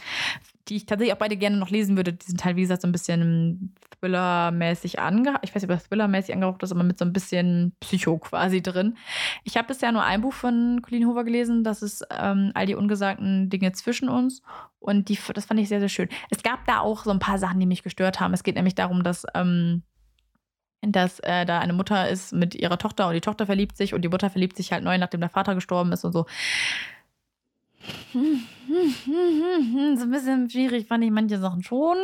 Speaker 1: die ich tatsächlich auch beide gerne noch lesen würde. Die sind halt, wie gesagt, so ein bisschen Thriller-mäßig angehaucht. Ich weiß nicht, ob das Thriller-mäßig angehaucht ist, aber mit so ein bisschen Psycho quasi drin. Ich habe bisher nur ein Buch von Colleen Hoover gelesen. Das ist ähm, All die ungesagten Dinge zwischen uns. Und die, das fand ich sehr, sehr schön. Es gab da auch so ein paar Sachen, die mich gestört haben. Es geht nämlich darum, dass. Ähm, dass äh, da eine Mutter ist mit ihrer Tochter und die Tochter verliebt sich und die Mutter verliebt sich halt neu, nachdem der Vater gestorben ist und so so ein bisschen schwierig fand ich manche Sachen schon.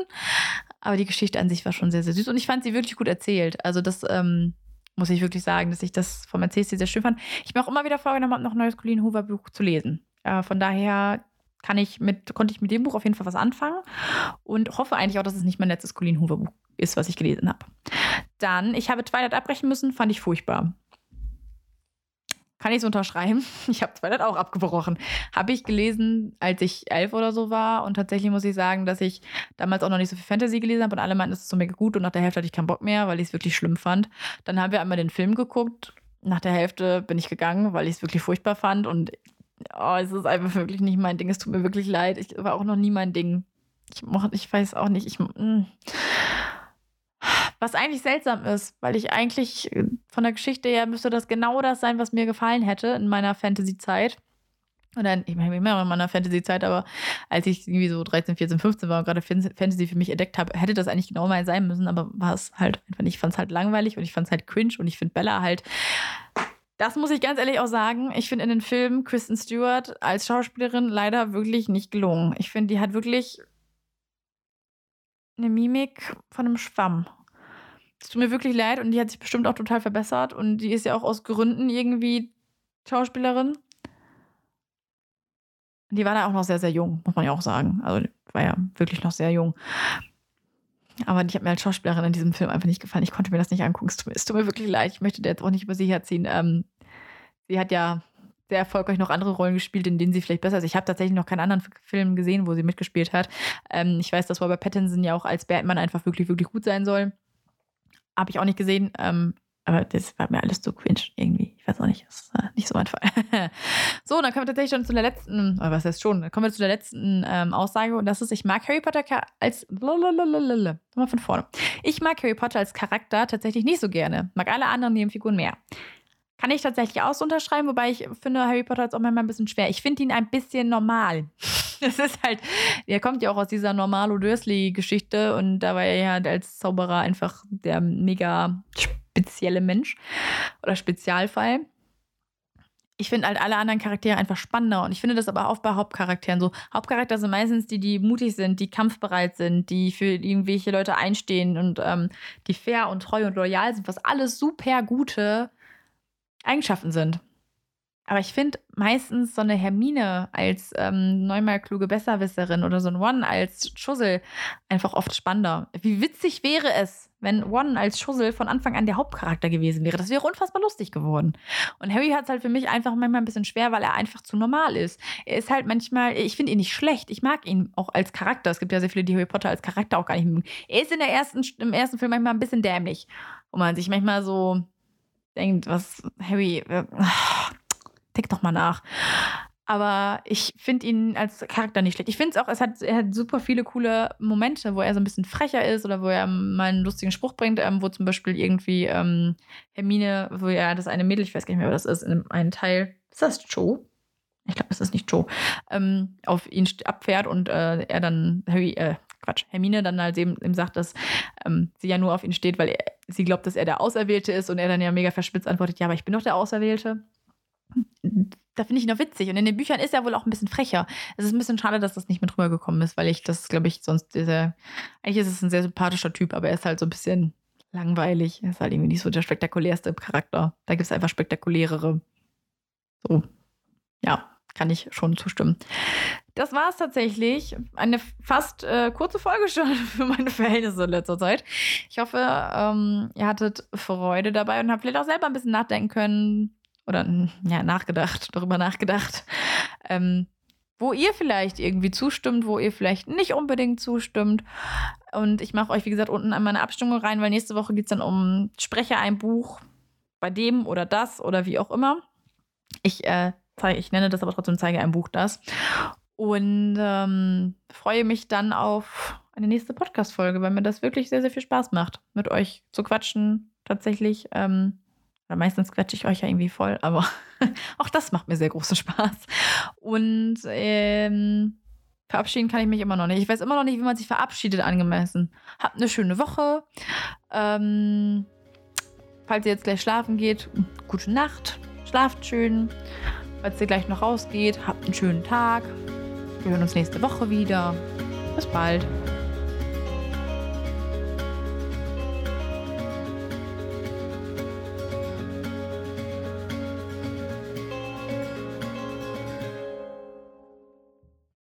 Speaker 1: Aber die Geschichte an sich war schon sehr, sehr süß. Und ich fand sie wirklich gut erzählt. Also, das ähm, muss ich wirklich sagen, dass ich das vom Erzählstil sehr schön fand. Ich mir auch immer wieder vorgenommen noch ein neues Colleen Hoover Buch zu lesen. Äh, von daher kann ich mit, konnte ich mit dem Buch auf jeden Fall was anfangen und hoffe eigentlich auch, dass es nicht mein letztes Colleen Hoover Buch ist, was ich gelesen habe. Dann, ich habe Twilight abbrechen müssen, fand ich furchtbar. Kann ich es unterschreiben? Ich habe Twilight auch abgebrochen. Habe ich gelesen, als ich elf oder so war. Und tatsächlich muss ich sagen, dass ich damals auch noch nicht so viel Fantasy gelesen habe und alle meinten, es ist so mega gut. Und nach der Hälfte hatte ich keinen Bock mehr, weil ich es wirklich schlimm fand. Dann haben wir einmal den Film geguckt. Nach der Hälfte bin ich gegangen, weil ich es wirklich furchtbar fand. Und oh, es ist einfach wirklich nicht mein Ding. Es tut mir wirklich leid. Ich war auch noch nie mein Ding. Ich, ich weiß auch nicht. Ich. Mm. Was eigentlich seltsam ist, weil ich eigentlich von der Geschichte her müsste das genau das sein, was mir gefallen hätte in meiner Fantasy-Zeit. Oder ich meine, immer in meiner Fantasy-Zeit, aber als ich irgendwie so 13, 14, 15 war und gerade Fantasy für mich entdeckt habe, hätte das eigentlich genau mal sein müssen, aber war es halt einfach nicht. Ich fand es halt langweilig und ich fand es halt cringe und ich finde Bella halt Das muss ich ganz ehrlich auch sagen. Ich finde in den Filmen Kristen Stewart als Schauspielerin leider wirklich nicht gelungen. Ich finde, die hat wirklich eine Mimik von einem Schwamm. Es tut mir wirklich leid und die hat sich bestimmt auch total verbessert und die ist ja auch aus Gründen irgendwie Schauspielerin. Die war da auch noch sehr, sehr jung, muss man ja auch sagen. Also war ja wirklich noch sehr jung. Aber die hat mir als Schauspielerin in diesem Film einfach nicht gefallen. Ich konnte mir das nicht angucken. Es tut mir, es tut mir wirklich leid. Ich möchte jetzt auch nicht über sie herziehen. Ähm, sie hat ja sehr erfolgreich noch andere Rollen gespielt, in denen sie vielleicht besser ist. Ich habe tatsächlich noch keinen anderen Film gesehen, wo sie mitgespielt hat. Ähm, ich weiß, dass Robert Pattinson ja auch als Batman einfach wirklich, wirklich gut sein soll. Habe ich auch nicht gesehen. Ähm, aber das war mir alles zu cringe irgendwie. Ich weiß auch nicht, das ist nicht so mein Fall. so, dann kommen wir tatsächlich schon zu der letzten, oder was heißt schon, dann kommen wir zu der letzten ähm, Aussage und das ist, ich mag Harry Potter als, lalalala, mal von vorne. Ich mag Harry Potter als Charakter tatsächlich nicht so gerne, mag alle anderen Nebenfiguren mehr. Kann ich tatsächlich auch so unterschreiben, wobei ich finde Harry Potter jetzt auch manchmal ein bisschen schwer. Ich finde ihn ein bisschen normal. Das ist halt, er kommt ja auch aus dieser Normalo Dursley-Geschichte und da war er ja als Zauberer einfach der mega spezielle Mensch oder Spezialfall. Ich finde halt alle anderen Charaktere einfach spannender und ich finde das aber auch bei Hauptcharakteren so. Hauptcharakter sind meistens die, die mutig sind, die kampfbereit sind, die für irgendwelche Leute einstehen und ähm, die fair und treu und loyal sind, was alles super gute Eigenschaften sind. Aber ich finde meistens so eine Hermine als ähm, neunmal kluge Besserwisserin oder so ein One als Schussel einfach oft spannender. Wie witzig wäre es, wenn One als Schussel von Anfang an der Hauptcharakter gewesen wäre? Das wäre unfassbar lustig geworden. Und Harry hat es halt für mich einfach manchmal ein bisschen schwer, weil er einfach zu normal ist. Er ist halt manchmal, ich finde ihn nicht schlecht. Ich mag ihn auch als Charakter. Es gibt ja sehr viele, die Harry Potter als Charakter auch gar nicht mögen. Er ist in der ersten, im ersten Film manchmal ein bisschen dämlich. Wo man sich manchmal so denkt, was Harry. Äh, denk doch mal nach. Aber ich finde ihn als Charakter nicht schlecht. Ich finde es auch, es hat, er hat super viele coole Momente, wo er so ein bisschen frecher ist oder wo er mal einen lustigen Spruch bringt, ähm, wo zum Beispiel irgendwie ähm, Hermine, wo er das eine Mädel, ich weiß gar nicht mehr, was das ist, in einem Teil, ist das Joe? Ich glaube, es ist nicht Joe, ähm, auf ihn abfährt und äh, er dann, Harry, äh, Quatsch, Hermine dann halt eben, eben sagt, dass ähm, sie ja nur auf ihn steht, weil er, sie glaubt, dass er der Auserwählte ist und er dann ja mega verspitzt antwortet, ja, aber ich bin doch der Auserwählte da finde ich ihn noch witzig. Und in den Büchern ist er wohl auch ein bisschen frecher. Es ist ein bisschen schade, dass das nicht mit rübergekommen ist, weil ich das, glaube ich, sonst dieser. Eigentlich ist es ein sehr sympathischer Typ, aber er ist halt so ein bisschen langweilig. Er ist halt irgendwie nicht so der spektakulärste Charakter. Da gibt es einfach spektakulärere. So. Ja, kann ich schon zustimmen. Das war es tatsächlich. Eine fast äh, kurze Folge schon für meine Verhältnisse in letzter Zeit. Ich hoffe, ähm, ihr hattet Freude dabei und habt vielleicht auch selber ein bisschen nachdenken können, oder ja, nachgedacht, darüber nachgedacht, ähm, wo ihr vielleicht irgendwie zustimmt, wo ihr vielleicht nicht unbedingt zustimmt. Und ich mache euch, wie gesagt, unten einmal eine Abstimmung rein, weil nächste Woche geht es dann um Sprecher ein Buch bei dem oder das oder wie auch immer. Ich, äh, zeige, ich nenne das aber trotzdem, zeige ein Buch das. Und ähm, freue mich dann auf eine nächste Podcast-Folge, weil mir das wirklich sehr, sehr viel Spaß macht, mit euch zu quatschen. Tatsächlich. Ähm, oder meistens quetsche ich euch ja irgendwie voll, aber auch das macht mir sehr großen Spaß. Und ähm, verabschieden kann ich mich immer noch nicht. Ich weiß immer noch nicht, wie man sich verabschiedet angemessen. Habt eine schöne Woche. Ähm, falls ihr jetzt gleich schlafen geht, gute Nacht. Schlaft schön. Falls ihr gleich noch rausgeht, habt einen schönen Tag. Wir hören uns nächste Woche wieder. Bis bald.